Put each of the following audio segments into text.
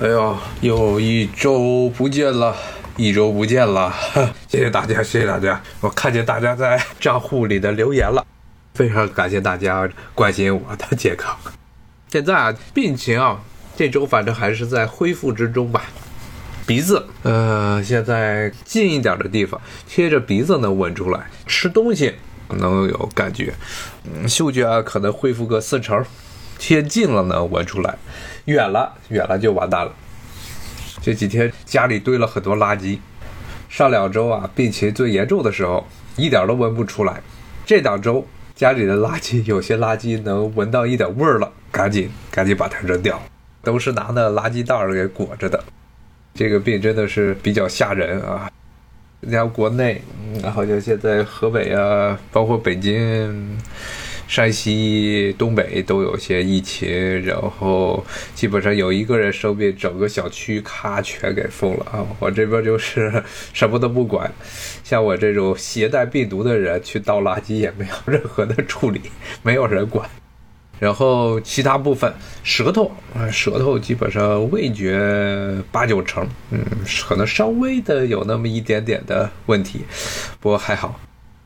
哎呦，又一周不见了，一周不见了，谢谢大家，谢谢大家。我看见大家在账户里的留言了，非常感谢大家关心我的健康。现在啊，病情啊，这周反正还是在恢复之中吧。鼻子，呃，现在近一点的地方贴着鼻子能闻出来，吃东西能有感觉，嗯，嗅觉啊可能恢复个四成，贴近了能闻出来，远了远了就完蛋了。这几天家里堆了很多垃圾，上两周啊病情最严重的时候一点都闻不出来，这两周家里的垃圾有些垃圾能闻到一点味儿了，赶紧赶紧把它扔掉，都是拿那垃圾袋儿给裹着的。这个病真的是比较吓人啊！你看国内，好像现在河北啊，包括北京、山西、东北都有些疫情，然后基本上有一个人生病，整个小区咔全给封了啊！我这边就是什么都不管，像我这种携带病毒的人去倒垃圾也没有任何的处理，没有人管。然后其他部分，舌头啊，舌头基本上味觉八九成，嗯，可能稍微的有那么一点点的问题，不过还好，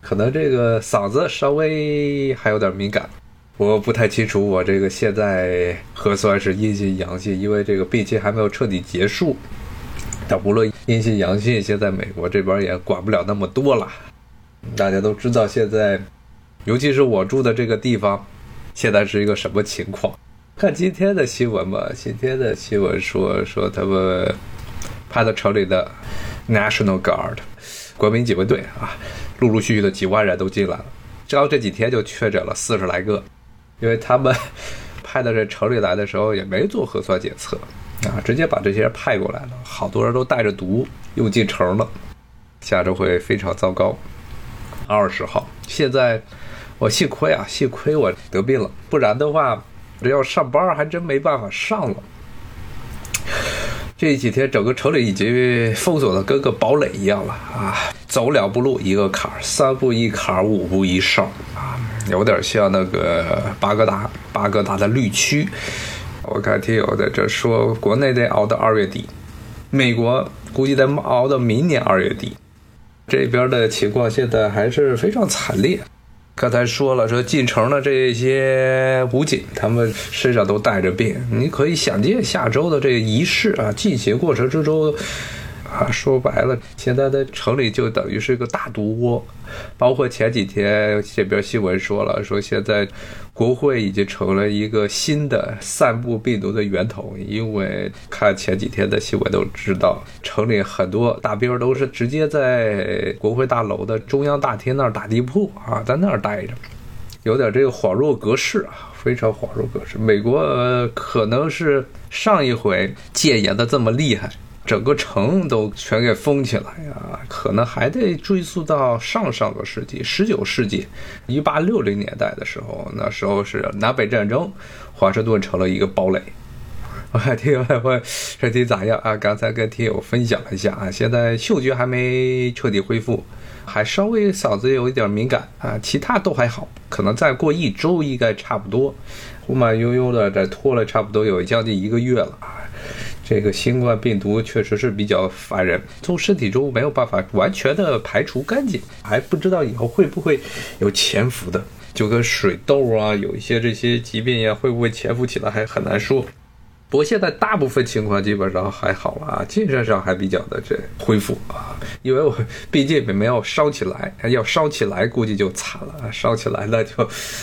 可能这个嗓子稍微还有点敏感，我不太清楚我这个现在核酸是阴性阳性，因为这个病情还没有彻底结束。但无论阴性阳性，现在美国这边也管不了那么多了。大家都知道现在，尤其是我住的这个地方。现在是一个什么情况？看今天的新闻吧。今天的新闻说说他们派到城里的 National Guard 国民警卫队啊，陆陆续续的几万人都进来了。只要这几天就确诊了四十来个，因为他们派到这城里来的时候也没做核酸检测啊，直接把这些人派过来了。好多人都带着毒又进城了，下周会非常糟糕。二十号，现在。我幸亏啊，幸亏我得病了，不然的话，这要上班还真没办法上了。这几天整个城里已经封锁的跟个堡垒一样了啊，走两步路一个坎儿，三步一坎儿，五步一哨啊，有点像那个巴格达，巴格达的绿区。我看听友在这说，国内得熬到二月底，美国估计得熬到明年二月底。这边的情况现在还是非常惨烈。刚才说了，说进城的这些武警，他们身上都带着病。你可以想见，下周的这个仪式啊，进行过程之中，啊，说白了，现在的城里就等于是个大毒窝。包括前几天这边新闻说了，说现在国会已经成了一个新的散布病毒的源头，因为看前几天的新闻都知道，城里很多大兵都是直接在国会大楼的中央大厅那儿打地铺啊，在那儿待着，有点这个恍若隔世啊，非常恍若隔世。美国可能是上一回戒严的这么厉害。整个城都全给封起来呀，可能还得追溯到上上个世纪，十九世纪，一八六零年代的时候，那时候是南北战争，华盛顿成了一个堡垒。我 还听我身体咋样啊？刚才跟听友分享了一下啊，现在嗅觉还没彻底恢复，还稍微嗓子有一点敏感啊，其他都还好，可能再过一周应该差不多。慢慢悠悠的这拖了差不多有将近一个月了啊。这个新冠病毒确实是比较烦人，从身体中没有办法完全的排除干净，还不知道以后会不会有潜伏的，就跟水痘啊，有一些这些疾病呀，会不会潜伏起来还很难说。不过现在大部分情况基本上还好了啊，精神上还比较的这恢复啊，因为我毕竟也没有烧起来，要烧起来估计就惨了，烧起来了就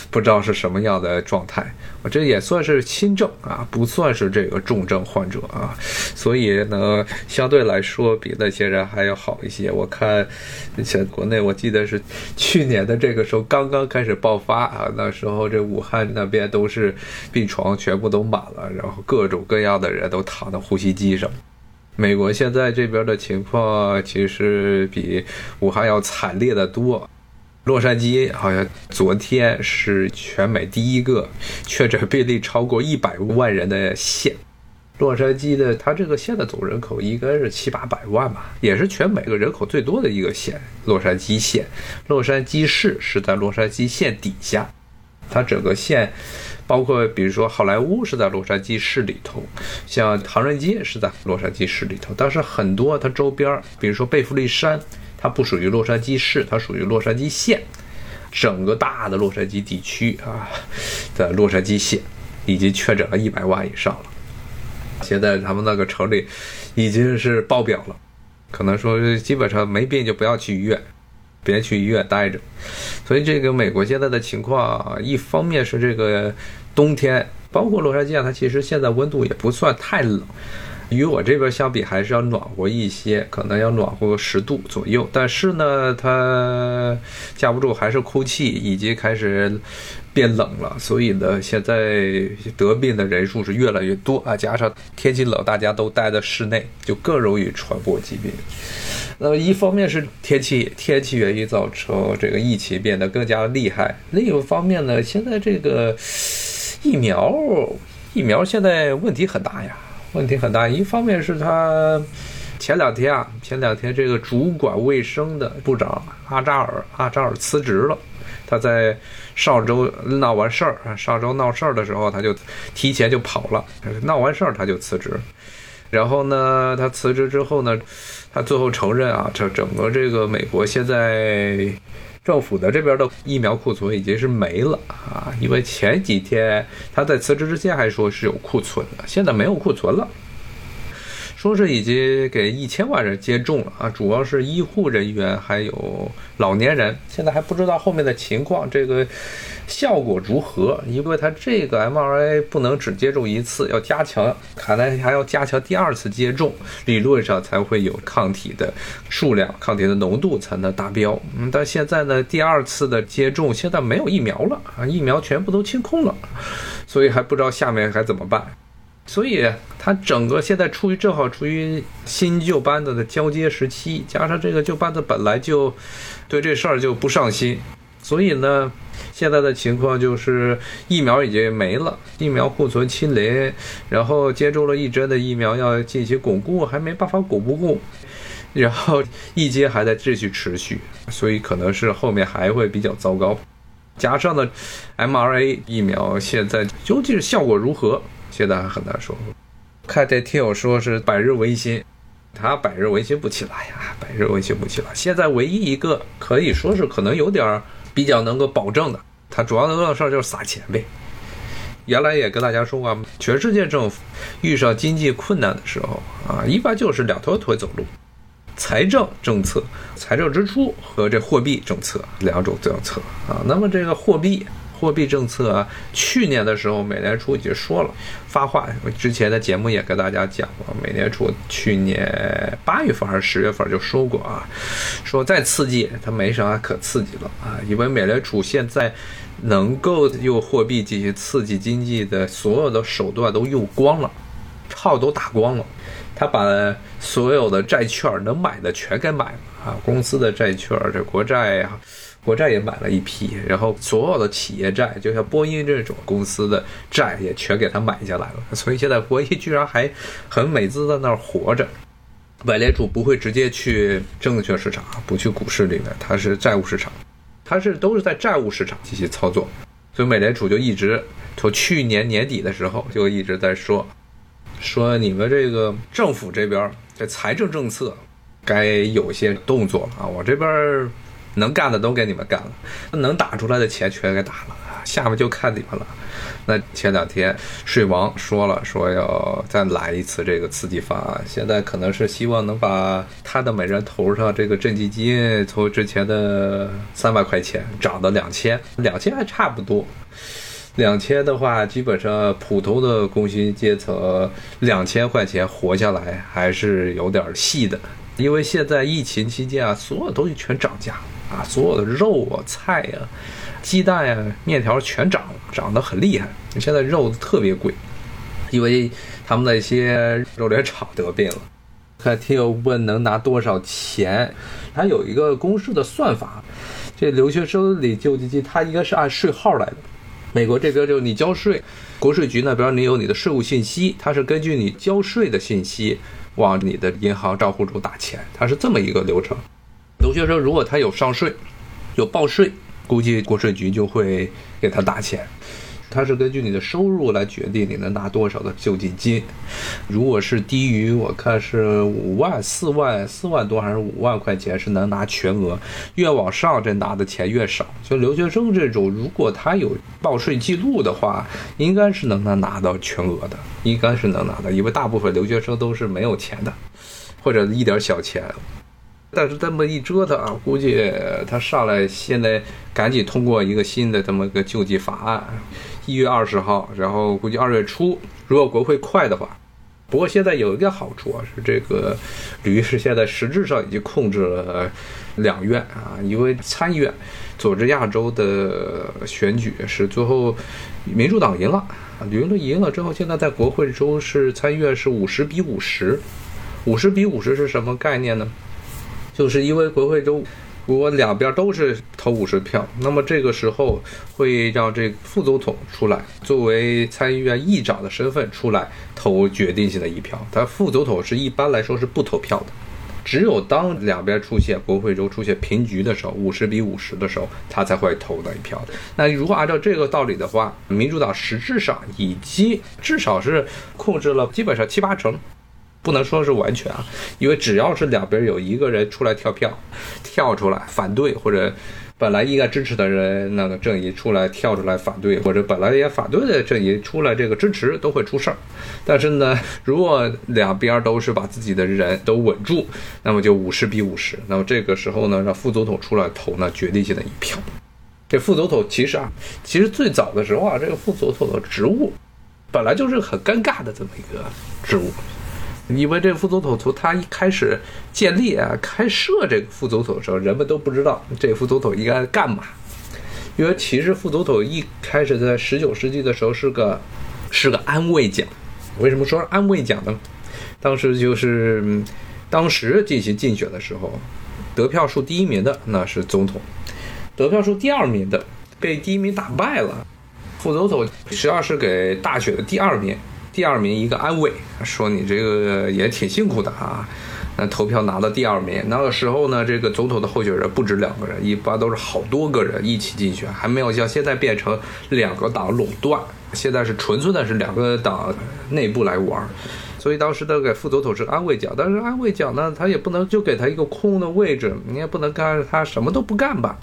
不知道是什么样的状态。这也算是轻症啊，不算是这个重症患者啊，所以呢，相对来说比那些人还要好一些。我看，像国内我记得是去年的这个时候刚刚开始爆发啊，那时候这武汉那边都是病床全部都满了，然后各。种各样的人都躺在呼吸机上。美国现在这边的情况其实比武汉要惨烈的多。洛杉矶好像昨天是全美第一个确诊病例超过一百万人的县。洛杉矶的它这个县的总人口应该是七八百万吧，也是全美个人口最多的一个县。洛杉矶县，洛杉矶市是在洛杉矶县底下，它整个县。包括比如说好莱坞是在洛杉矶市里头，像唐人街是在洛杉矶市里头，但是很多它周边，比如说贝弗利山，它不属于洛杉矶市，它属于洛杉矶县。整个大的洛杉矶地区啊，在洛杉矶县已经确诊了一百万以上了。现在他们那个城里已经是爆表了，可能说基本上没病就不要去医院，别去医院待着。所以这个美国现在的情况，一方面是这个冬天，包括洛杉矶啊，它其实现在温度也不算太冷。与我这边相比，还是要暖和一些，可能要暖和十度左右。但是呢，它架不住还是空气已经开始变冷了，所以呢，现在得病的人数是越来越多啊。加上天气冷，大家都待在室内，就更容易传播疾病。那么，一方面是天气天气原因造成这个疫情变得更加厉害；另一方面呢，现在这个疫苗疫苗现在问题很大呀。问题很大，一方面是他前两天啊，前两天这个主管卫生的部长阿扎尔阿扎尔辞职了。他在上周闹完事儿，上周闹事儿的时候，他就提前就跑了。闹完事儿他就辞职，然后呢，他辞职之后呢，他最后承认啊，这整个这个美国现在。政府的这边的疫苗库存已经是没了啊，因为前几天他在辞职之前还说是有库存的，现在没有库存了。说是已经给一千万人接种了啊，主要是医护人员还有老年人，现在还不知道后面的情况，这个效果如何？因为它这个 mRNA 不能只接种一次，要加强，看来还要加强第二次接种，理论上才会有抗体的数量、抗体的浓度才能达标。嗯，但现在呢，第二次的接种现在没有疫苗了啊，疫苗全部都清空了，所以还不知道下面该怎么办。所以他整个现在处于正好处于新旧班子的交接时期，加上这个旧班子本来就对这事儿就不上心，所以呢，现在的情况就是疫苗已经没了，疫苗库存清零，然后接种了一针的疫苗要进行巩固，还没办法巩固，然后一阶还在继续持续，所以可能是后面还会比较糟糕。加上呢 m r a 疫苗现在究竟效果如何？现在还很难说。看这听友说是百日维新，他百日维新不起来呀，百日维新不起来。现在唯一一个可以说是可能有点比较能够保证的，他主要能做的事儿就是撒钱呗。原来也跟大家说过，全世界政府遇上经济困难的时候啊，一般就是两条腿走路：财政政策、财政支出和这货币政策两种政策啊。那么这个货币。货币政策啊，去年的时候，美联储已经说了发话，之前的节目也跟大家讲过，美联储去年八月份还是十月份就说过啊，说再刺激它没啥可刺激了啊，因为美联储现在能够用货币进行刺激经济的所有的手段都用光了，炮都打光了，他把所有的债券能买的全给买了啊，公司的债券这国债呀。国债也买了一批，然后所有的企业债，就像波音这种公司的债也全给他买下来了。所以现在波音居然还很美滋滋在那儿活着。美联储不会直接去证券市场，不去股市里面，它是债务市场，它是都是在债务市场进行操作。所以美联储就一直从去年年底的时候就一直在说，说你们这个政府这边这财政政策该有些动作了啊，我这边。能干的都给你们干了，能打出来的钱全给打了，下面就看你们了。那前两天税王说了，说要再来一次这个刺激方案，现在可能是希望能把他的每人头上这个赈济金从之前的三百块钱涨到两千，两千还差不多。两千的话，基本上普通的工薪阶层两千块钱活下来还是有点细的，因为现在疫情期间啊，所有东西全涨价。啊，所有的肉啊、菜呀、鸡蛋呀、面条全涨，涨得很厉害。现在肉特别贵，因为他们那些肉联厂得病了。看听友问能拿多少钱，它有一个公式的算法。这留学生里救济金，它应该是按税号来的。美国这边就你交税，国税局那边你有你的税务信息，它是根据你交税的信息往你的银行账户中打钱，它是这么一个流程。留学生如果他有上税，有报税，估计国税局就会给他打钱。他是根据你的收入来决定你能拿多少的救济金。如果是低于我看是五万、四万、四万多还是五万块钱是能拿全额，越往上这拿的钱越少。就留学生这种，如果他有报税记录的话，应该是能能拿到全额的，应该是能拿的，因为大部分留学生都是没有钱的，或者一点小钱。但是这么一折腾啊，估计他上来现在赶紧通过一个新的这么个救济法案，一月二十号，然后估计二月初，如果国会快的话。不过现在有一个好处啊，是这个吕律师现在实质上已经控制了两院啊，因为参议院佐治亚州的选举是最后民主党赢了，驴了赢了之后，现在在国会州是参议院是五十比五十，五十比五十是什么概念呢？就是因为国会州，如果两边都是投五十票，那么这个时候会让这副总统出来，作为参议院议长的身份出来投决定性的一票。他副总统是一般来说是不投票的，只有当两边出现国会州出现平局的时候，五十比五十的时候，他才会投那一票。那如果按照这个道理的话，民主党实质上已经至少是控制了基本上七八成。不能说是完全啊，因为只要是两边有一个人出来跳票，跳出来反对，或者本来应该支持的人那个阵营出来跳出来反对，或者本来也反对的阵营出来这个支持，都会出事儿。但是呢，如果两边都是把自己的人都稳住，那么就五十比五十。那么这个时候呢，让副总统出来投呢决定性的一票。这副总统其实啊，其实最早的时候啊，这个副总统的职务本来就是很尴尬的这么一个职务。因为这副总统从他一开始建立啊、开设这个副总统的时候，人们都不知道这副总统应该干嘛。因为其实副总统一开始在十九世纪的时候是个是个安慰奖。为什么说安慰奖呢？当时就是当时进行竞选的时候，得票数第一名的那是总统，得票数第二名的被第一名打败了。副总统实际上是给大选的第二名。第二名一个安慰，说你这个也挺辛苦的啊。那投票拿到第二名，那个时候呢，这个总统的候选人不止两个人，一般都是好多个人一起竞选，还没有像现在变成两个党垄断。现在是纯粹的是两个党内部来玩，所以当时的给副总统是安慰奖，但是安慰奖呢，他也不能就给他一个空的位置，你也不能干他什么都不干吧。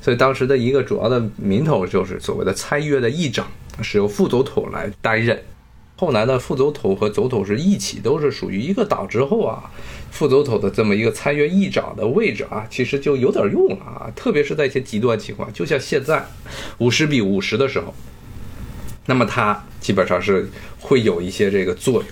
所以当时的一个主要的名头就是所谓的参议院的议长，是由副总统来担任。后来呢副总统和总统是一起，都是属于一个党之后啊，副总统的这么一个参议院议长的位置啊，其实就有点用了啊，特别是在一些极端情况，就像现在五十比五十的时候，那么他基本上是会有一些这个作用。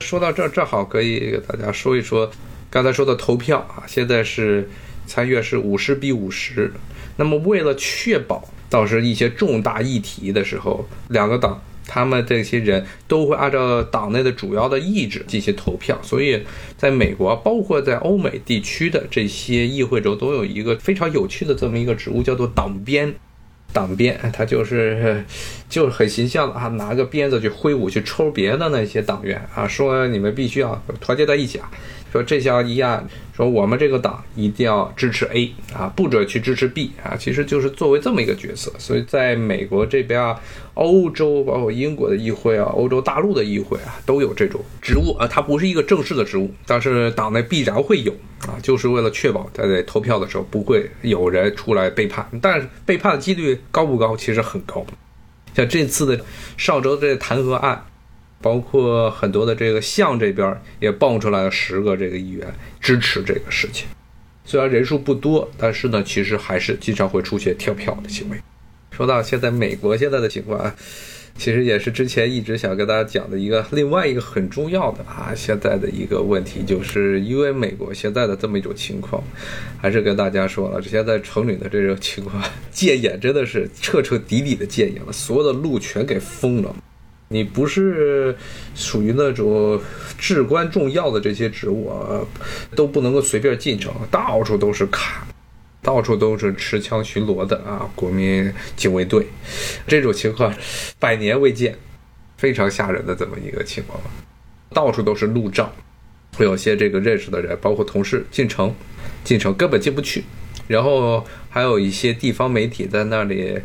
说到这儿，正好可以给大家说一说刚才说的投票啊，现在是参议院是五十比五十，那么为了确保到时一些重大议题的时候，两个党。他们这些人都会按照党内的主要的意志进行投票，所以在美国，包括在欧美地区的这些议会中，都有一个非常有趣的这么一个职务，叫做党鞭。党鞭，他就是就是很形象的啊，拿个鞭子去挥舞，去抽别的那些党员啊，说你们必须要团结在一起啊。说这项议案，说我们这个党一定要支持 A 啊，不准去支持 B 啊，其实就是作为这么一个角色。所以在美国这边啊，欧洲包括英国的议会啊，欧洲大陆的议会啊，都有这种职务啊。它不是一个正式的职务，但是党内必然会有啊，就是为了确保他在投票的时候不会有人出来背叛。但是背叛的几率高不高？其实很高。像这次的上周这弹劾案。包括很多的这个项这边也蹦出来了十个这个议员支持这个事情，虽然人数不多，但是呢，其实还是经常会出现跳票的行为。说到现在美国现在的情况，其实也是之前一直想跟大家讲的一个另外一个很重要的啊，现在的一个问题，就是因为美国现在的这么一种情况，还是跟大家说了，现在城里的这种情况 戒严真的是彻彻底底的戒严了，所有的路全给封了。你不是属于那种至关重要的这些职务啊，都不能够随便进城，到处都是卡，到处都是持枪巡逻的啊，国民警卫队，这种情况百年未见，非常吓人的这么一个情况到处都是路障，会有些这个认识的人，包括同事进城，进城根本进不去，然后还有一些地方媒体在那里。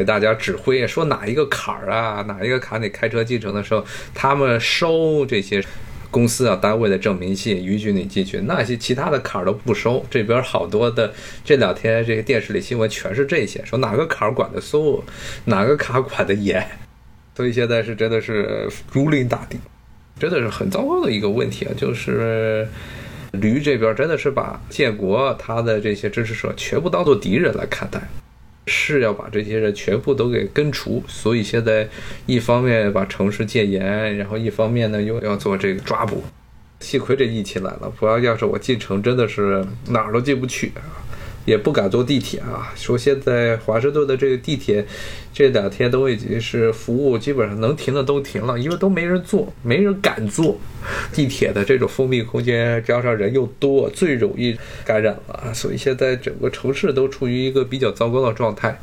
给大家指挥，说哪一个坎儿啊，哪一个坎你开车进城的时候，他们收这些公司啊单位的证明信，允许你进去。那些其他的坎儿都不收。这边好多的这两天这个电视里新闻全是这些，说哪个坎儿管的松，哪个坎儿管的严。所以现在是真的是如临大敌，真的是很糟糕的一个问题啊！就是驴这边真的是把建国他的这些支持者全部当做敌人来看待。是要把这些人全部都给根除，所以现在一方面把城市戒严，然后一方面呢又要做这个抓捕。幸亏这疫情来了，不要要是我进城，真的是哪儿都进不去啊。也不敢坐地铁啊！说现在华盛顿的这个地铁，这两天都已经是服务基本上能停的都停了，因为都没人坐，没人敢坐地铁的这种封闭空间，加上人又多，最容易感染了。所以现在整个城市都处于一个比较糟糕的状态，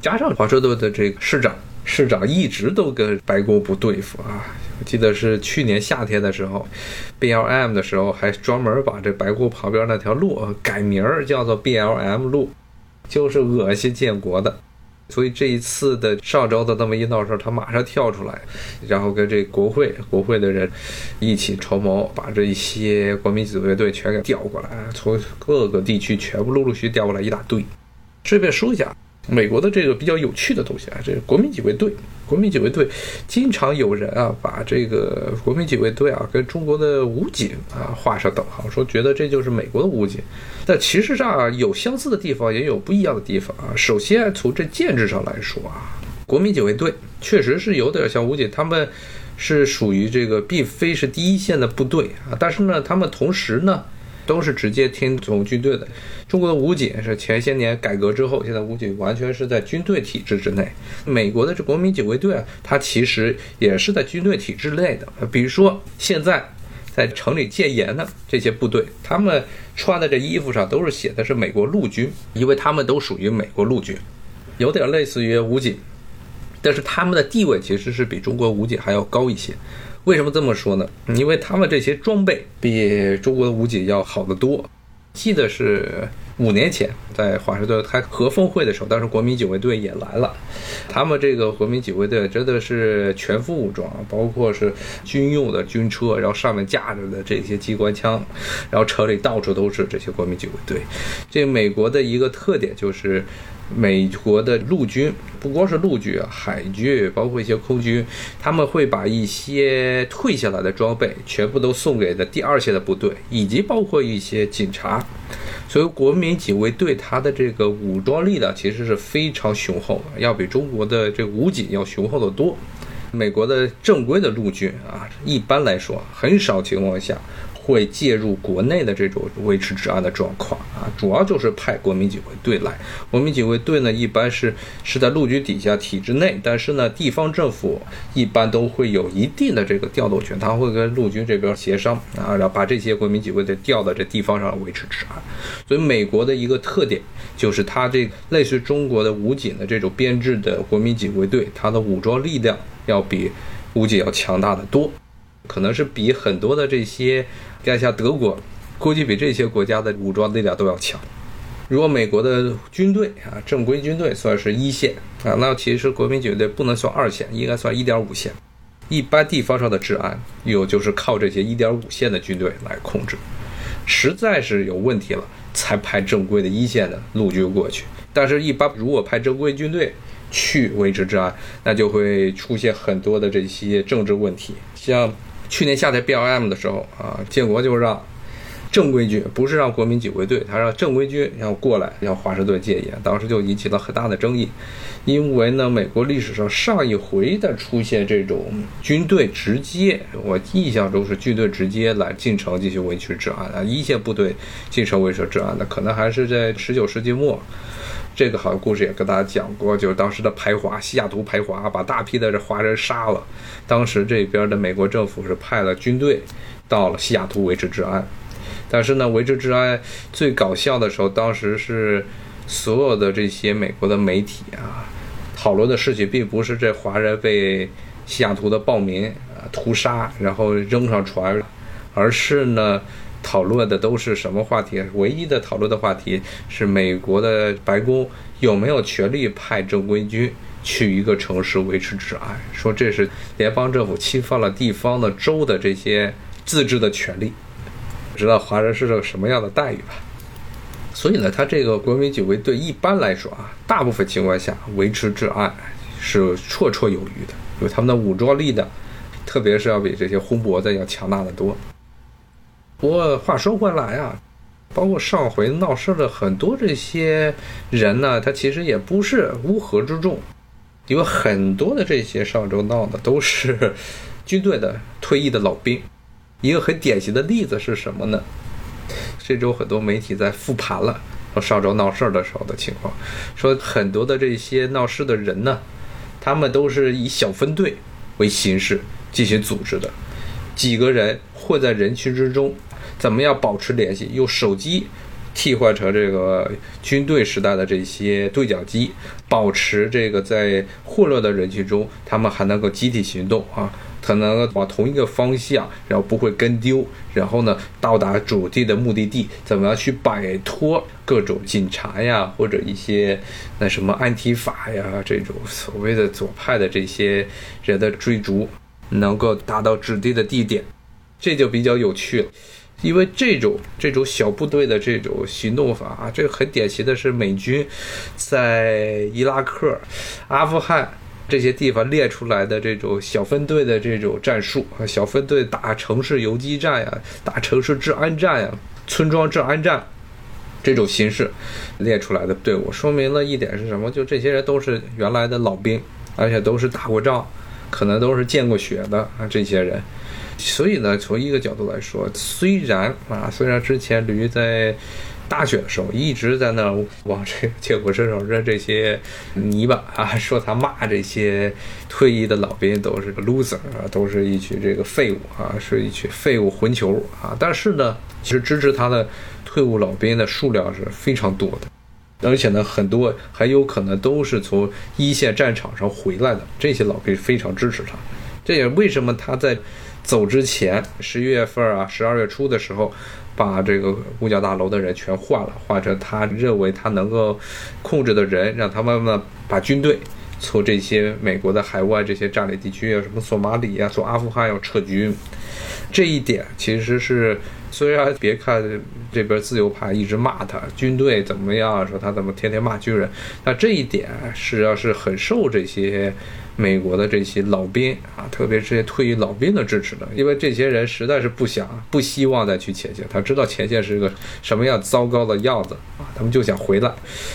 加上华盛顿的这个市长，市长一直都跟白宫不对付啊。我记得是去年夏天的时候，BLM 的时候还专门把这白宫旁边那条路改名儿叫做 BLM 路，就是恶心建国的。所以这一次的上周的那么一闹事儿，他马上跳出来，然后跟这国会国会的人一起筹谋，把这一些国民警卫队全给调过来，从各个地区全部陆陆续调过来一大堆。顺便说一下。美国的这个比较有趣的东西啊，这个国民警卫队，国民警卫队经常有人啊把这个国民警卫队啊跟中国的武警啊画上等号，说觉得这就是美国的武警，但其实上啊有相似的地方，也有不一样的地方啊。首先从这建制上来说啊，国民警卫队确实是有点像武警，他们是属于这个并非是第一线的部队啊，但是呢，他们同时呢。都是直接听从军队的。中国的武警是前些年改革之后，现在武警完全是在军队体制之内。美国的这国民警卫队啊，它其实也是在军队体制内的。比如说现在在城里戒严的这些部队，他们穿的这衣服上都是写的是美国陆军，因为他们都属于美国陆军，有点类似于武警，但是他们的地位其实是比中国武警还要高一些。为什么这么说呢？因为他们这些装备比中国的武警要好得多。记得是五年前在华盛顿开核峰会的时候，当时国民警卫队也来了。他们这个国民警卫队真的是全副武装，包括是军用的军车，然后上面架着的这些机关枪，然后车里到处都是这些国民警卫队。这美国的一个特点就是。美国的陆军不光是陆军啊，海军包括一些空军，他们会把一些退下来的装备全部都送给的第二线的部队，以及包括一些警察。所以国民警卫队它的这个武装力量其实是非常雄厚的，要比中国的这武警要雄厚的多。美国的正规的陆军啊，一般来说很少情况下。会介入国内的这种维持治安的状况啊，主要就是派国民警卫队来。国民警卫队呢，一般是是在陆军底下体制内，但是呢，地方政府一般都会有一定的这个调动权，他会跟陆军这边协商啊，然后把这些国民警卫队调到这地方上维持治安。所以，美国的一个特点就是它这类似中国的武警的这种编制的国民警卫队，它的武装力量要比武警要强大的多。可能是比很多的这些，看像德国，估计比这些国家的武装力量都要强。如果美国的军队啊，正规军队算是一线啊，那其实国民警队不能算二线，应该算一点五线。一般地方上的治安，有就是靠这些一点五线的军队来控制。实在是有问题了，才派正规的一线的陆军过去。但是，一般如果派正规军队去维持治安，那就会出现很多的这些政治问题，像。去年夏天 BLM 的时候啊，建国就让正规军，不是让国民警卫队，他让正规军要过来，要华盛顿戒严，当时就引起了很大的争议。因为呢，美国历史上上一回的出现这种军队直接，我印象中是军队直接来进城进行维持治安啊，一线部队进城维持治安的，可能还是在十九世纪末。这个好像故事也跟大家讲过，就是当时的排华，西雅图排华，把大批的这华人杀了。当时这边的美国政府是派了军队到了西雅图维持治安，但是呢，维持治安最搞笑的时候，当时是所有的这些美国的媒体啊，讨论的事情并不是这华人被西雅图的暴民啊屠杀，然后扔上船，而是呢。讨论的都是什么话题？唯一的讨论的话题是美国的白宫有没有权利派正规军去一个城市维持治安，说这是联邦政府侵犯了地方的州的这些自治的权利，知道华人是个什么样的待遇吧？所以呢，他这个国民警卫队一般来说啊，大部分情况下维持治安是绰绰有余的，有他们的武装力的，特别是要比这些红脖子要强大的多。不过话说回来啊。包括上回闹事的很多这些人呢，他其实也不是乌合之众，有很多的这些上周闹的都是军队的退役的老兵。一个很典型的例子是什么呢？这周很多媒体在复盘了说上周闹事的时候的情况，说很多的这些闹事的人呢，他们都是以小分队为形式进行组织的，几个人混在人群之中。怎么样保持联系？用手机替换成这个军队时代的这些对讲机，保持这个在混乱的人群中，他们还能够集体行动啊，可能往同一个方向，然后不会跟丢，然后呢到达主题的目的地，怎么样去摆脱各种警察呀，或者一些那什么安提法呀这种所谓的左派的这些人的追逐，能够达到指定的地点，这就比较有趣了。因为这种这种小部队的这种行动法啊，这个很典型的是美军在伊拉克、阿富汗这些地方列出来的这种小分队的这种战术啊，小分队打城市游击战呀，打城市治安战呀，村庄治安战这种形式列出来的队伍，说明了一点是什么？就这些人都是原来的老兵，而且都是打过仗，可能都是见过血的啊，这些人。所以呢，从一个角度来说，虽然啊，虽然之前驴在大选的时候一直在那往这个结果身上扔这些泥巴啊，说他骂这些退役的老兵都是个 loser 啊，都是一群这个废物啊，是一群废物混球啊。但是呢，其实支持他的退伍老兵的数量是非常多的，而且呢，很多很有可能都是从一线战场上回来的，这些老兵非常支持他。这也为什么他在。走之前，十一月份啊，十二月初的时候，把这个五角大楼的人全换了，换成他认为他能够控制的人，让他们呢把军队从这些美国的海外这些占领地区啊，什么索马里啊、从阿富汗要撤军。这一点其实是，虽然别看这边自由派一直骂他军队怎么样，说他怎么天天骂军人，那这一点实际上是很受这些。美国的这些老兵啊，特别是这些退役老兵的支持的，因为这些人实在是不想、不希望再去前线，他知道前线是个什么样糟糕的样子啊，他们就想回来，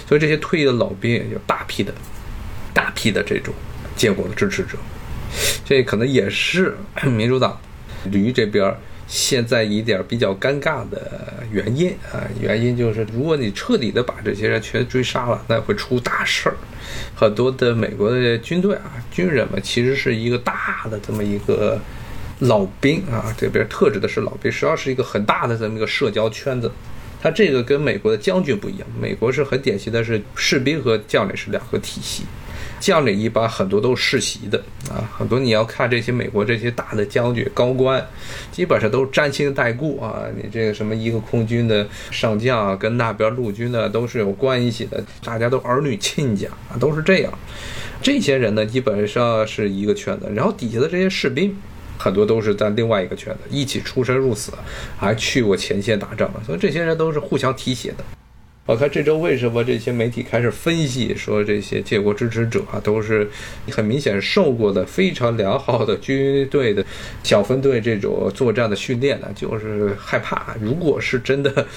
所以这些退役的老兵有大批的、大批的这种建国的支持者，这可能也是民主党驴这边。现在一点比较尴尬的原因啊，原因就是如果你彻底的把这些人全追杀了，那会出大事儿。很多的美国的军队啊，军人们其实是一个大的这么一个老兵啊，这边特指的是老兵，实际上是一个很大的这么一个社交圈子。他这个跟美国的将军不一样，美国是很典型的是士兵和将领是两个体系。将领一般很多都是世袭的啊，很多你要看这些美国这些大的将军高官，基本上都是沾亲带故啊。你这个什么一个空军的上将啊，跟那边陆军的都是有关系的，大家都儿女亲家啊，都是这样。这些人呢，基本上是一个圈子，然后底下的这些士兵，很多都是在另外一个圈子，一起出生入死，还去过前线打仗，所以这些人都是互相提携的。我看这周为什么这些媒体开始分析说这些建国支持者啊都是很明显受过的非常良好的军队的小分队这种作战的训练呢？就是害怕，如果是真的，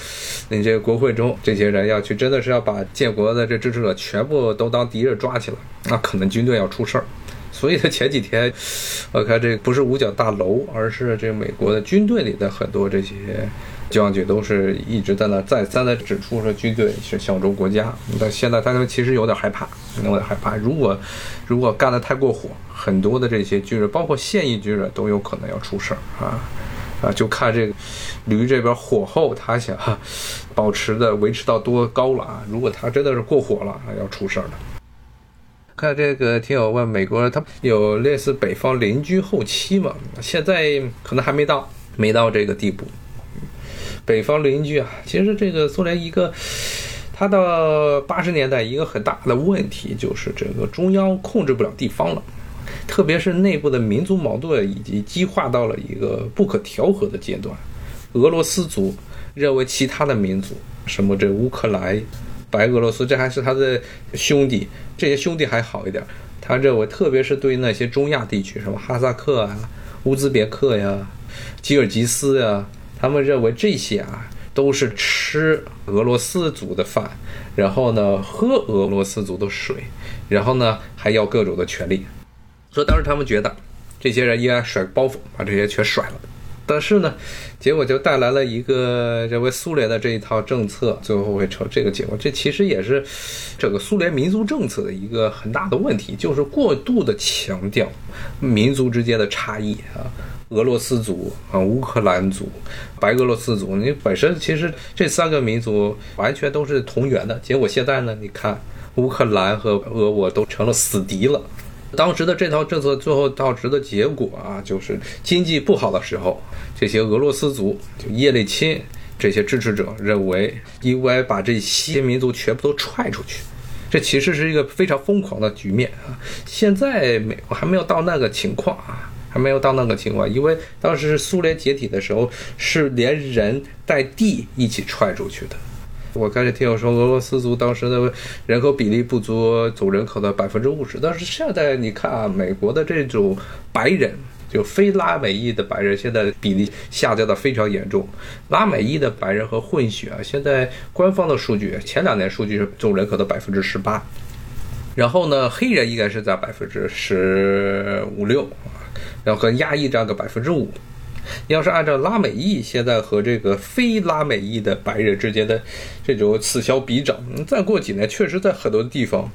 你这个国会中这些人要去真的是要把建国的这支持者全部都当敌人抓起来，那可能军队要出事儿。所以他前几天，我看这不是五角大楼，而是这美国的军队里的很多这些。将军都是一直在那再三的指出说军队是效忠国家，但现在他们其实有点害怕，有点害怕。如果如果干得太过火，很多的这些军人，包括现役军人，都有可能要出事儿啊啊！就看这个驴这边火候，他想保持的维持到多高了啊？如果他真的是过火了，要出事儿了。看这个听友问，美国他有类似北方邻居后期吗？现在可能还没到，没到这个地步。北方邻居啊，其实这个苏联一个他到八十年代一个很大的问题就是这个中央控制不了地方了，特别是内部的民族矛盾已经激化到了一个不可调和的阶段。俄罗斯族认为其他的民族，什么这乌克兰、白俄罗斯，这还是他的兄弟，这些兄弟还好一点。他认为，特别是对那些中亚地区，什么哈萨克啊、乌兹别克呀、吉尔吉斯呀，他们认为这些啊。都是吃俄罗斯族的饭，然后呢喝俄罗斯族的水，然后呢还要各种的权利。所以当时他们觉得这些人应该甩包袱，把这些全甩了。但是呢，结果就带来了一个认为苏联的这一套政策最后会成这个结果。这其实也是整个苏联民族政策的一个很大的问题，就是过度的强调民族之间的差异啊。俄罗斯族啊，乌克兰族，白俄罗斯族，你本身其实这三个民族完全都是同源的。结果现在呢，你看乌克兰和俄我都成了死敌了。当时的这套政策最后导致的结果啊，就是经济不好的时候，这些俄罗斯族就叶利钦这些支持者认为应该把这些民族全部都踹出去。这其实是一个非常疯狂的局面啊。现在美国还没有到那个情况啊。还没有到那个情况，因为当时苏联解体的时候，是连人带地一起踹出去的。我开始听我说，俄罗斯族当时的人口比例不足总人口的百分之五十，但是现在你看啊，美国的这种白人，就非拉美裔的白人，现在比例下降的非常严重。拉美裔的白人和混血啊，现在官方的数据，前两年数据是总人口的百分之十八，然后呢，黑人应该是在百分之十五六。然后和亚裔占个百分之五，要是按照拉美裔现在和这个非拉美裔的白人之间的这种此消彼长，再过几年，确实在很多地方。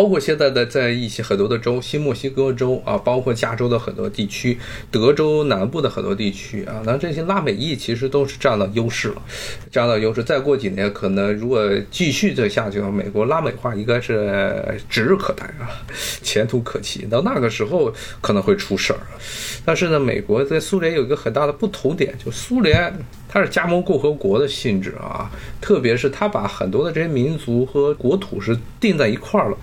包括现在的在一些很多的州，新墨西哥州啊，包括加州的很多地区，德州南部的很多地区啊，那这些拉美裔其实都是占了优势了，占了优势。再过几年，可能如果继续这下去的话，美国拉美化应该是指日可待啊，前途可期。到那个时候可能会出事儿。但是呢，美国在苏联有一个很大的不同点，就苏联它是加盟共和国的性质啊，特别是它把很多的这些民族和国土是定在一块儿了。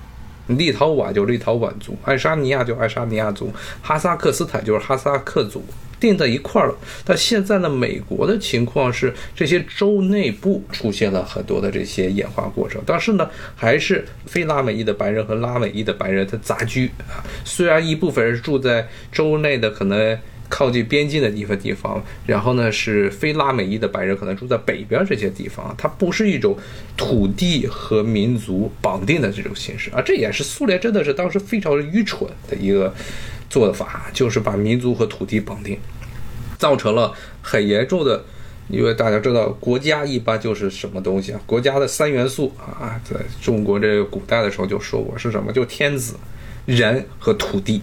立陶宛就立陶宛族，爱沙尼亚就爱沙尼亚族，哈萨克斯坦就是哈萨克族，定在一块儿了。但现在呢，美国的情况是，这些州内部出现了很多的这些演化过程，但是呢，还是非拉美裔的白人和拉美裔的白人他杂居啊。虽然一部分人住在州内的，可能。靠近边境的地方，地方，然后呢是非拉美裔的白人可能住在北边这些地方，它不是一种土地和民族绑定的这种形式啊，这也是苏联真的是当时非常愚蠢的一个做法，就是把民族和土地绑定，造成了很严重的，因为大家知道国家一般就是什么东西啊，国家的三元素啊，在中国这个古代的时候就说过是什么，就天子、人和土地，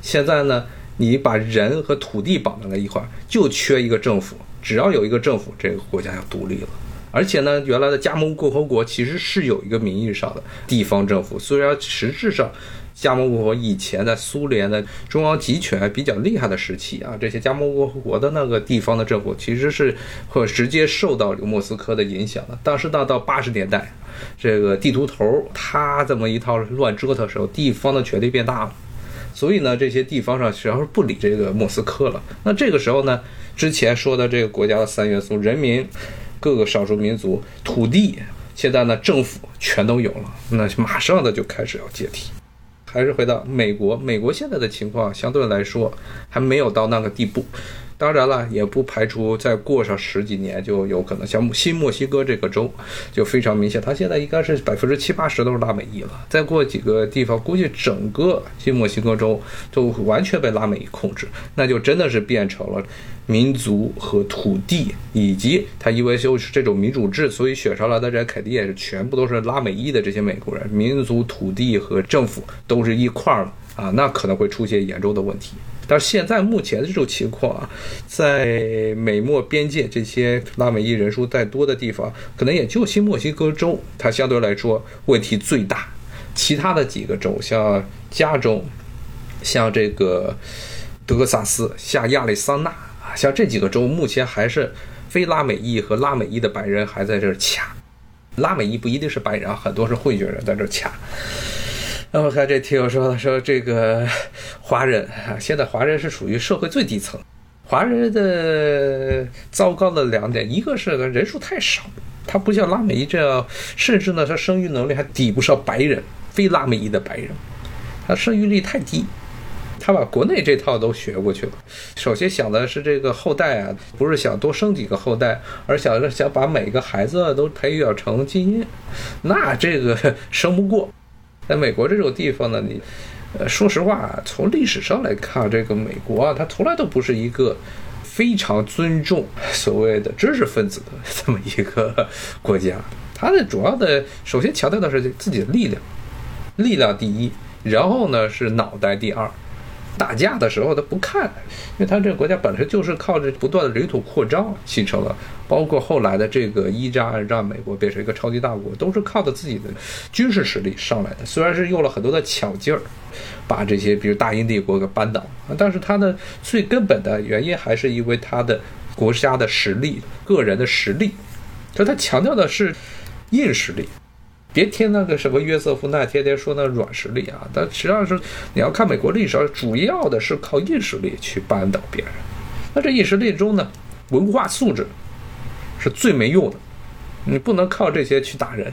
现在呢。你把人和土地绑在了一块儿，就缺一个政府。只要有一个政府，这个国家要独立了。而且呢，原来的加盟共和国其实是有一个名义上的地方政府，虽然实质上，加盟共和国以前在苏联的中央集权比较厉害的时期啊，这些加盟共和国的那个地方的政府其实是会直接受到这个莫斯科的影响的。但是到到八十年代，这个地图头他这么一套乱折腾的时候，地方的权力变大了。所以呢，这些地方上实际上是不理这个莫斯科了。那这个时候呢，之前说的这个国家的三元素——人民、各个少数民族、土地，现在呢，政府全都有了，那马上的就开始要解体。还是回到美国，美国现在的情况相对来说还没有到那个地步。当然了，也不排除再过上十几年就有可能，像新墨西哥这个州就非常明显，它现在应该是百分之七八十都是拉美裔了。再过几个地方，估计整个新墨西哥州就完全被拉美裔控制，那就真的是变成了民族和土地，以及他因为就是这种民主制，所以选上来的人肯定也是全部都是拉美裔的这些美国人，民族、土地和政府都是一块儿了啊，那可能会出现严重的问题。但是现在目前的这种情况啊，在美墨边界这些拉美裔人数再多的地方，可能也就新墨西哥州，它相对来说问题最大。其他的几个州，像加州，像这个德克萨斯，像亚利桑那啊，像这几个州，目前还是非拉美裔和拉美裔的白人还在这儿掐。拉美裔不一定是白人啊，很多是混血人在这儿掐。那么看这听友说说这个华人啊，现在华人是属于社会最底层。华人的糟糕的两点，一个是人数太少，他不像拉美裔这样，甚至呢他生育能力还抵不上白人，非拉美裔的白人，他生育率太低。他把国内这套都学过去了。首先想的是这个后代啊，不是想多生几个后代，而想着想把每个孩子都培养成精英。那这个 生不过。在美国这种地方呢，你，呃，说实话，从历史上来看，这个美国啊，它从来都不是一个非常尊重所谓的知识分子的 这么一个国家。它的主要的，首先强调的是自己的力量，力量第一，然后呢是脑袋第二。打架的时候他不看，因为他这个国家本身就是靠着不断的领土扩张形成了，包括后来的这个一战让美国变成一个超级大国，都是靠着自己的军事实力上来的。虽然是用了很多的巧劲儿，把这些比如大英帝国给扳倒，但是他的最根本的原因还是因为他的国家的实力、个人的实力，就他强调的是硬实力。别听那个什么约瑟夫那天天说那软实力啊，但实际上是你要看美国历史，主要的是靠硬实力去扳倒别人。那这硬实力中呢，文化素质是最没用的，你不能靠这些去打人。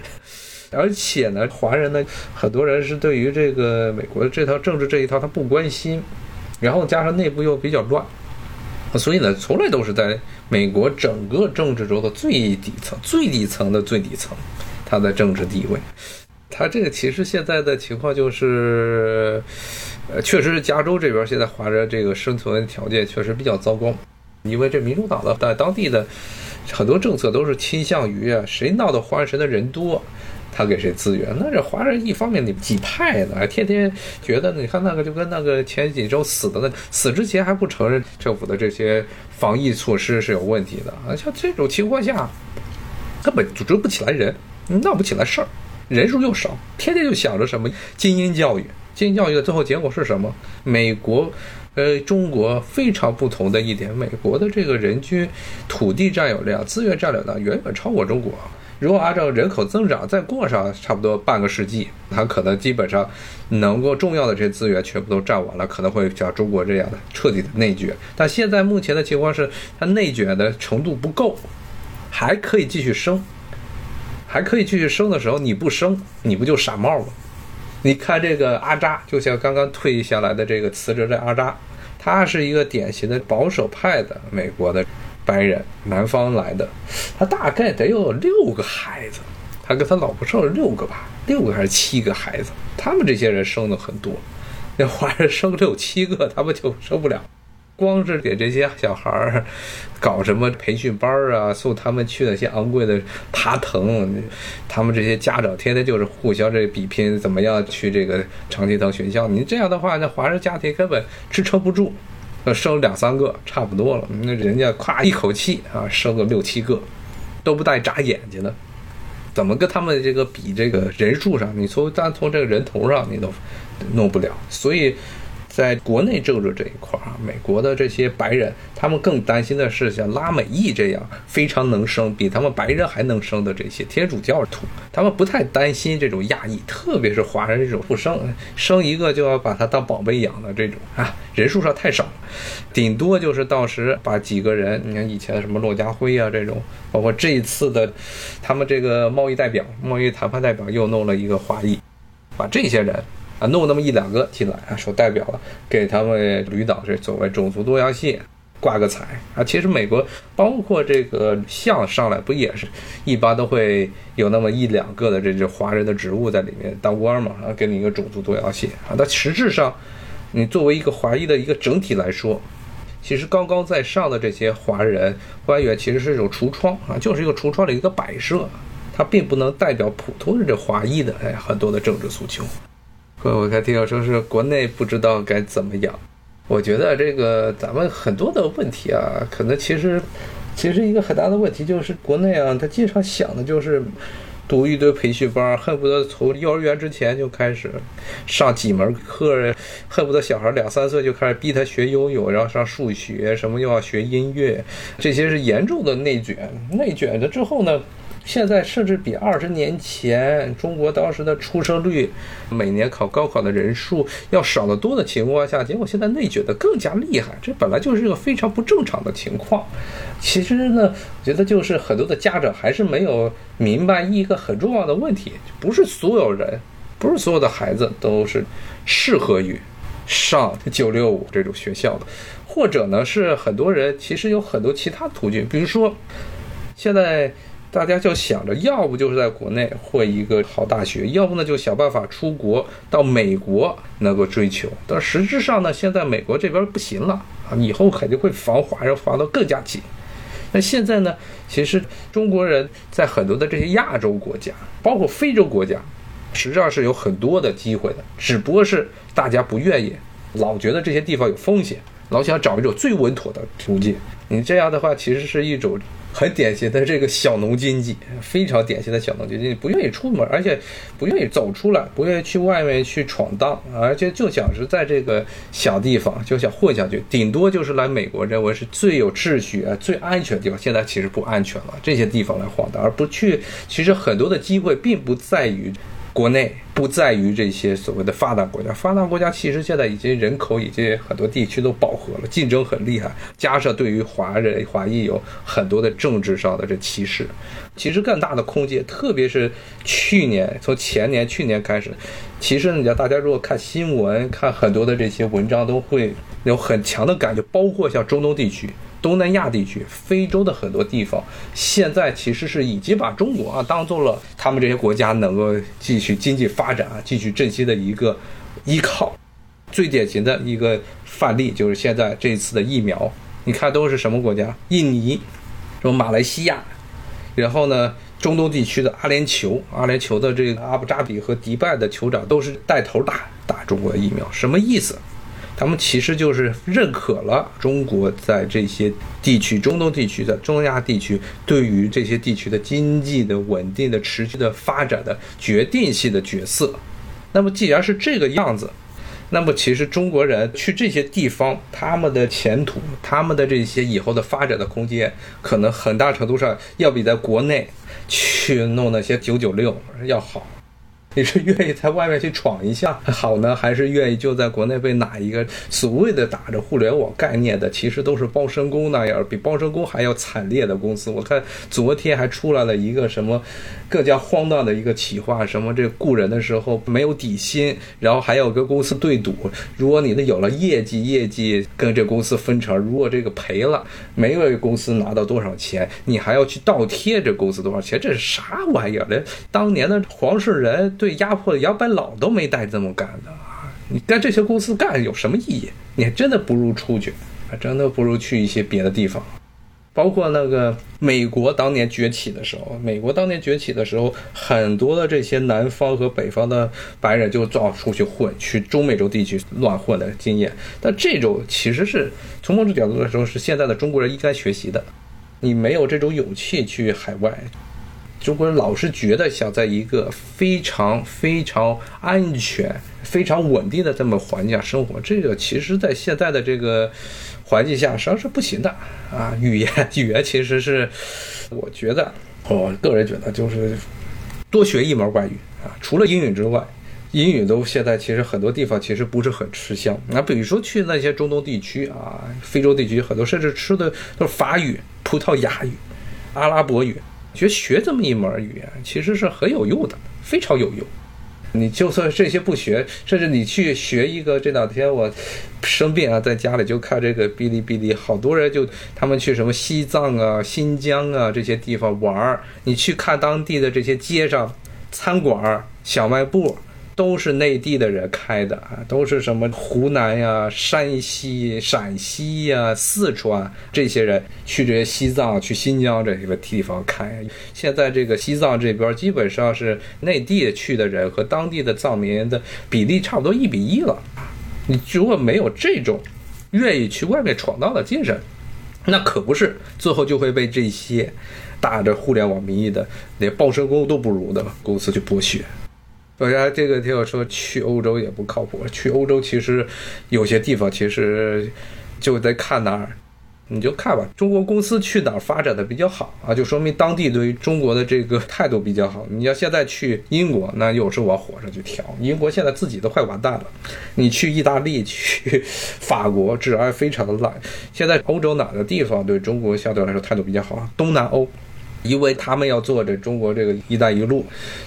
而且呢，华人呢，很多人是对于这个美国这套政治这一套他不关心，然后加上内部又比较乱，所以呢，从来都是在美国整个政治中的最底层、最底层的最底层。他的政治地位，他这个其实现在的情况就是，呃，确实是加州这边现在华人这个生存条件确实比较糟糕，因为这民主党的在当地的很多政策都是倾向于啊，谁闹得欢谁的人多，他给谁资源。那这华人一方面你几派呢，天天觉得你看那个就跟那个前几周死的那死之前还不承认政府的这些防疫措施是有问题的啊，像这种情况下，根本组织不起来人。闹不起来事儿，人数又少，天天就想着什么精英教育，精英教育的最后结果是什么？美国，呃，中国非常不同的一点，美国的这个人均土地占有量、资源占有量远远超过中国。如果按照人口增长再过上差不多半个世纪，它可能基本上能够重要的这些资源全部都占完了，可能会像中国这样的彻底的内卷。但现在目前的情况是，它内卷的程度不够，还可以继续升。还可以继续生的时候，你不生，你不就傻帽吗？你看这个阿扎，就像刚刚退役下来的这个辞职的阿扎，他是一个典型的保守派的美国的白人，南方来的，他大概得有六个孩子，他跟他老婆生了六个吧，六个还是七个孩子？他们这些人生的很多，那华人生六七个，他们就生不了。光是给这些小孩儿搞什么培训班儿啊，送他们去那些昂贵的爬藤，他们这些家长天天就是互相这比拼，怎么样去这个长青藤学校？你这样的话，那华人家庭根本支撑不住，生两三个差不多了。那人家咵一口气啊，生个六七个，都不带眨眼睛的，怎么跟他们这个比？这个人数上，你从单从这个人头上，你都弄不了。所以。在国内政治这一块儿啊，美国的这些白人，他们更担心的是像拉美裔这样非常能生，比他们白人还能生的这些天主教徒，他们不太担心这种亚裔，特别是华人这种不生，生一个就要把他当宝贝养的这种啊，人数上太少，顶多就是到时把几个人，你看以前什么骆家辉啊这种，包括这一次的他们这个贸易代表、贸易谈判代表又弄了一个华裔，把这些人。啊，弄那么一两个进来啊，说代表了，给他们旅岛这所谓种族多样性挂个彩啊。其实美国包括这个像上来不也是，一般都会有那么一两个的这这华人的职务在里面当官嘛啊，给你一个种族多样性啊。但实质上，你作为一个华裔的一个整体来说，其实高高在上的这些华人官员其实是一种橱窗啊，就是一个橱窗的一个摆设，它并不能代表普通的这华裔的哎很多的政治诉求。我看听友说是国内不知道该怎么养，我觉得这个咱们很多的问题啊，可能其实其实一个很大的问题就是国内啊，他经常想的就是读一堆培训班，恨不得从幼儿园之前就开始上几门课，恨不得小孩两三岁就开始逼他学游泳，然后上数学，什么又要学音乐，这些是严重的内卷。内卷了之后呢，现在甚至比二十年前中国当时的出生率、每年考高考的人数要少得多的情况下，结果现在内卷的更加厉害。这本来就是一个非常不正常的情况。其实呢，我觉得就是很多的家长还是没有明白一个很重要的问题：不是所有人，不是所有的孩子都是适合于上九六五这种学校的，或者呢是很多人其实有很多其他途径，比如说现在。大家就想着，要不就是在国内混一个好大学，要不呢就想办法出国到美国能够追求。但实质上呢，现在美国这边不行了啊，以后肯定会防华，要防得更加紧。那现在呢，其实中国人在很多的这些亚洲国家，包括非洲国家，实际上是有很多的机会的，只不过是大家不愿意，老觉得这些地方有风险，老想找一种最稳妥的途径。你这样的话，其实是一种。很典型的这个小农经济，非常典型的小农经济，不愿意出门，而且不愿意走出来，不愿意去外面去闯荡，而且就想是在这个小地方就想混下去，顶多就是来美国，认为是最有秩序啊、最安全的地方。现在其实不安全了，这些地方来晃荡，而不去。其实很多的机会并不在于。国内不在于这些所谓的发达国家，发达国家其实现在已经人口已经很多地区都饱和了，竞争很厉害，加上对于华人华裔有很多的政治上的这歧视，其实更大的空间，特别是去年从前年去年开始，其实你讲大家如果看新闻，看很多的这些文章，都会有很强的感觉，包括像中东地区。东南亚地区、非洲的很多地方，现在其实是已经把中国啊当做了他们这些国家能够继续经济发展啊、继续振兴的一个依靠。最典型的一个范例就是现在这一次的疫苗，你看都是什么国家？印尼、什么马来西亚，然后呢，中东地区的阿联酋，阿联酋的这个阿布扎比和迪拜的酋长都是带头打打中国的疫苗，什么意思？他们其实就是认可了中国在这些地区、中东地区、在中亚地区对于这些地区的经济的稳定的、持续的发展的决定性的角色。那么，既然是这个样子，那么其实中国人去这些地方，他们的前途、他们的这些以后的发展的空间，可能很大程度上要比在国内去弄那些九九六要好。你是愿意在外面去闯一下好呢，还是愿意就在国内被哪一个所谓的打着互联网概念的，其实都是包身工那样，比包身工还要惨烈的公司？我看昨天还出来了一个什么更加荒诞的一个企划，什么这雇人的时候没有底薪，然后还要跟公司对赌，如果你的有了业绩，业绩跟这公司分成，如果这个赔了，没有公司拿到多少钱，你还要去倒贴这公司多少钱？这是啥玩意儿？连当年的黄世仁。压迫的杨白老都没带这么干的啊！你在这些公司干有什么意义？你还真的不如出去，还真的不如去一些别的地方。包括那个美国当年崛起的时候，美国当年崛起的时候，很多的这些南方和北方的白人就到处去混，去中美洲地区乱混的经验。但这种其实是从某种角度来说，是现在的中国人应该学习的。你没有这种勇气去海外。中国人老是觉得想在一个非常非常安全、非常稳定的这么环境下生活，这个其实，在现在的这个环境下实际上是不行的啊。语言语言其实是，我觉得，我个人觉得就是多学一门外语啊。除了英语之外，英语都现在其实很多地方其实不是很吃香。那比如说去那些中东地区啊、非洲地区，很多甚至吃的都是法语、葡萄牙语、阿拉伯语。觉得学这么一门语言其实是很有用的，非常有用。你就算这些不学，甚至你去学一个，这两天我生病啊，在家里就看这个哔哩哔哩，好多人就他们去什么西藏啊、新疆啊这些地方玩儿，你去看当地的这些街上餐馆、小卖部。都是内地的人开的啊，都是什么湖南呀、山西、陕西呀、四川这些人去这些西藏、去新疆这些个地方开。现在这个西藏这边基本上是内地去的人和当地的藏民的比例差不多一比一了。你如果没有这种愿意去外面闯荡的精神，那可不是最后就会被这些打着互联网名义的连报社工都不如的公司去剥削。本来这个听我说去欧洲也不靠谱，去欧洲其实有些地方其实就得看哪儿。你就看吧，中国公司去哪儿发展的比较好啊，就说明当地对于中国的这个态度比较好。你要现在去英国，那又是往火上去挑。英国现在自己都快完蛋了。你去意大利、去 法国，治安非常的烂。现在欧洲哪个地方对中国相对来说态度比较好？东南欧。因为他们要做这中国这个“一带一路”，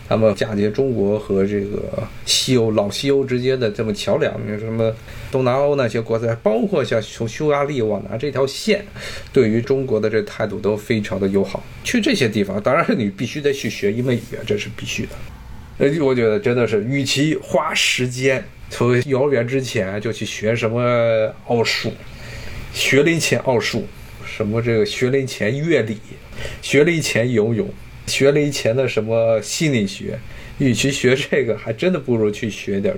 他们嫁接中国和这个西欧老西欧之间的这么桥梁。什么东南欧那些国家，包括像从匈牙利往南这条线，对于中国的这态度都非常的友好。去这些地方，当然你必须得去学一门语言，这是必须的。呃，我觉得真的是，与其花时间从幼儿园之前就去学什么奥数，学龄前奥数，什么这个学龄前乐理。学了一前游泳，学了一前的什么心理学，与其学这个，还真的不如去学点，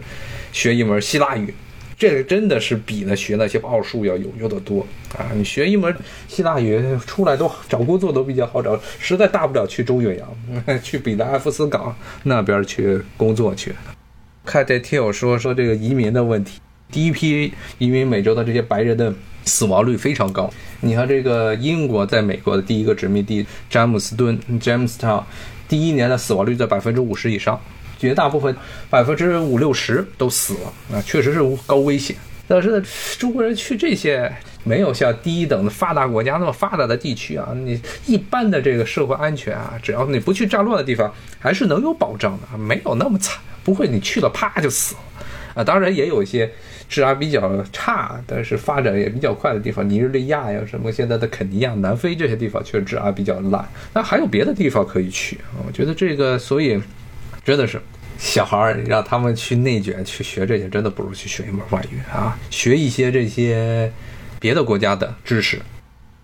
学一门希腊语，这个真的是比那学那些奥数要有用的多啊！你学一门希腊语出来都找工作都比较好找，实在大不了去中远洋，去彼得埃夫斯港那边去工作去。看这听友说说这个移民的问题，第一批移民美洲的这些白人的。死亡率非常高。你看，这个英国在美国的第一个殖民地詹姆斯敦 （Jamestown），第一年的死亡率在百分之五十以上，绝大部分百分之五六十都死了啊，确实是高危险。但是，中国人去这些没有像第一等的发达国家那么发达的地区啊，你一般的这个社会安全啊，只要你不去战乱的地方，还是能有保障的，没有那么惨，不会你去了啪就死了啊。当然也有一些。治安比较差，但是发展也比较快的地方，尼日利亚呀，什么现在的肯尼亚、南非这些地方，确实治安比较烂。那还有别的地方可以去我觉得这个，所以真的是小孩儿让他们去内卷去学这些，真的不如去学一门外语啊，学一些这些别的国家的知识。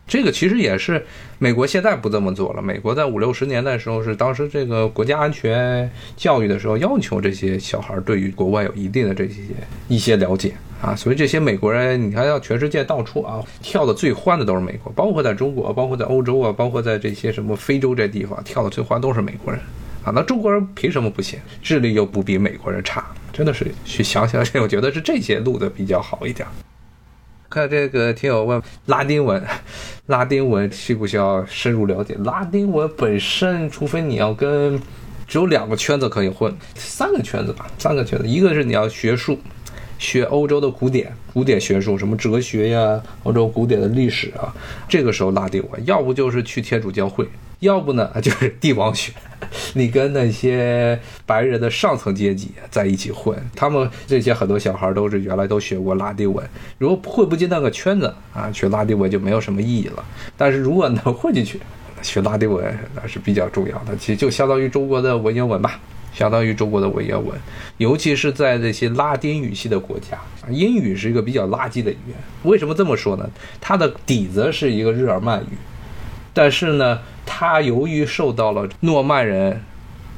这个其实也是美国现在不这么做了。美国在五六十年代的时候，是当时这个国家安全教育的时候，要求这些小孩对于国外有一定的这些一些了解啊。所以这些美国人，你看，要全世界到处啊跳的最欢的都是美国，包括在中国，包括在欧洲啊，包括在这些什么非洲这地方跳的最欢都是美国人啊。那中国人凭什么不行？智力又不比美国人差，真的是去想想，我觉得是这些录的比较好一点。看这个听友问拉丁文，拉丁文需不需要深入了解？拉丁文本身，除非你要跟只有两个圈子可以混，三个圈子吧，三个圈子，一个是你要学术，学欧洲的古典，古典学术，什么哲学呀，欧洲古典的历史啊，这个时候拉丁文；要不就是去天主教会。要不呢，就是帝王学，你跟那些白人的上层阶级在一起混，他们这些很多小孩都是原来都学过拉丁文，如果混不进那个圈子啊，学拉丁文就没有什么意义了。但是如果能混进去，学拉丁文那是比较重要的，其实就相当于中国的文言文吧，相当于中国的文言文，尤其是在这些拉丁语系的国家，英语是一个比较垃圾的语言。为什么这么说呢？它的底子是一个日耳曼语。但是呢，他由于受到了诺曼人、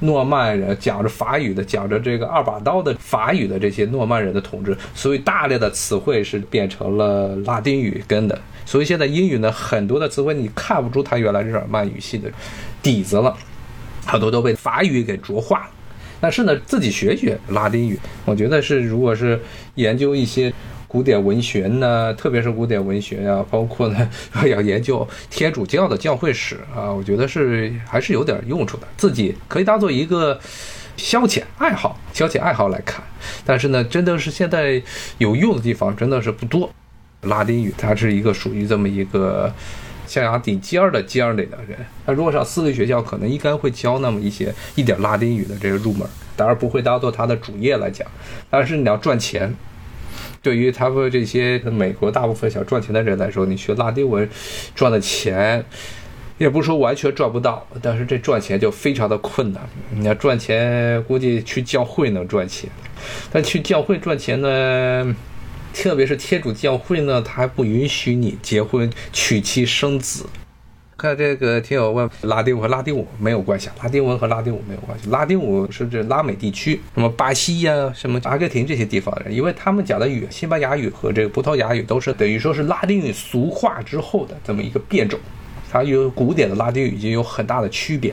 诺曼人讲着法语的、讲着这个二把刀的法语的这些诺曼人的统治，所以大量的词汇是变成了拉丁语根的。所以现在英语呢，很多的词汇你看不出它原来日耳曼语系的底子了，很多都被法语给浊化了。但是呢，自己学学拉丁语，我觉得是，如果是研究一些。古典文学呢，特别是古典文学呀，包括呢 要研究天主教的教会史啊，我觉得是还是有点用处的，自己可以当做一个消遣爱好、消遣爱好来看。但是呢，真的是现在有用的地方真的是不多。拉丁语它是一个属于这么一个象牙顶尖儿的尖儿里的人，那如果上私立学校，可能应该会教那么一些一点拉丁语的这个入门，当然不会当做他的主业来讲。但是你要赚钱。对于他们这些美国大部分想赚钱的人来说，你学拉丁文赚的钱，也不是说完全赚不到，但是这赚钱就非常的困难。你要赚钱，估计去教会能赚钱，但去教会赚钱呢，特别是天主教会呢，他还不允许你结婚、娶妻生子。看这个听友问拉丁舞和拉丁舞没有关系，拉丁文和拉丁舞没有关系。拉丁舞是指拉美地区，什么巴西呀、什么阿根廷这些地方的人，因为他们讲的语，西班牙语和这个葡萄牙语都是等于说是拉丁语俗化之后的这么一个变种，它与古典的拉丁语已经有很大的区别。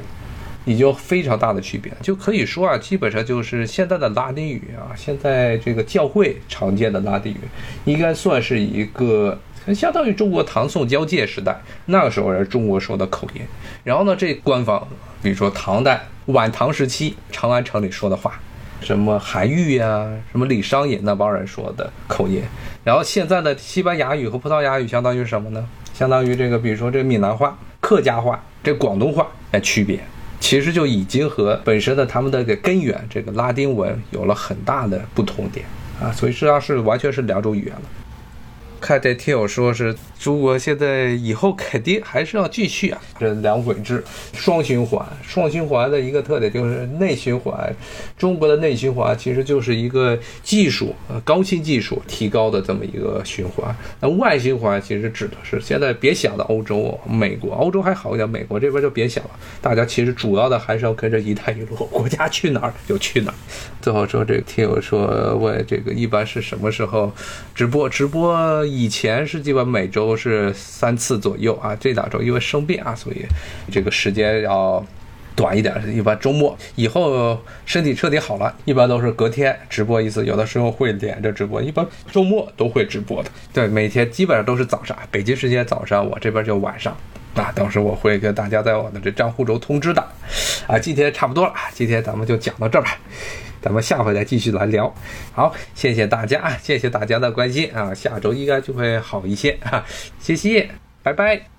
已经非常大的区别，就可以说啊，基本上就是现在的拉丁语啊，现在这个教会常见的拉丁语，应该算是一个相当于中国唐宋交界时代那个时候人中国说的口音。然后呢，这官方，比如说唐代晚唐时期长安城里说的话，什么韩愈呀，什么李商隐那帮人说的口音。然后现在的西班牙语和葡萄牙语相当于什么呢？相当于这个，比如说这闽南话、客家话、这广东话的区别，其实就已经和本身的他们的个根源这个拉丁文有了很大的不同点啊，所以实际上是完全是两种语言了。看这听友说是中国现在以后肯定还是要继续啊，这两轨制双循环，双循环的一个特点就是内循环。中国的内循环其实就是一个技术呃高新技术提高的这么一个循环。那外循环其实指的是现在别想的欧洲、美国，欧洲还好一点，美国这边就别想了。大家其实主要的还是要跟着“一带一路”，国家去哪儿就去哪儿。最后说这个听友说问这个一般是什么时候直播？直播以前是基本每周是三次左右啊，这两周因为生病啊，所以这个时间要短一点。一般周末以后身体彻底好了，一般都是隔天直播一次，有的时候会连着直播，一般周末都会直播的。对，每天基本上都是早上，北京时间早上，我这边就晚上。啊，到时候我会跟大家在我的这账户中通知的。啊，今天差不多了，今天咱们就讲到这儿吧。咱们下回再继续来聊。好，谢谢大家，谢谢大家的关心啊，下周应该就会好一些啊，谢谢，拜拜。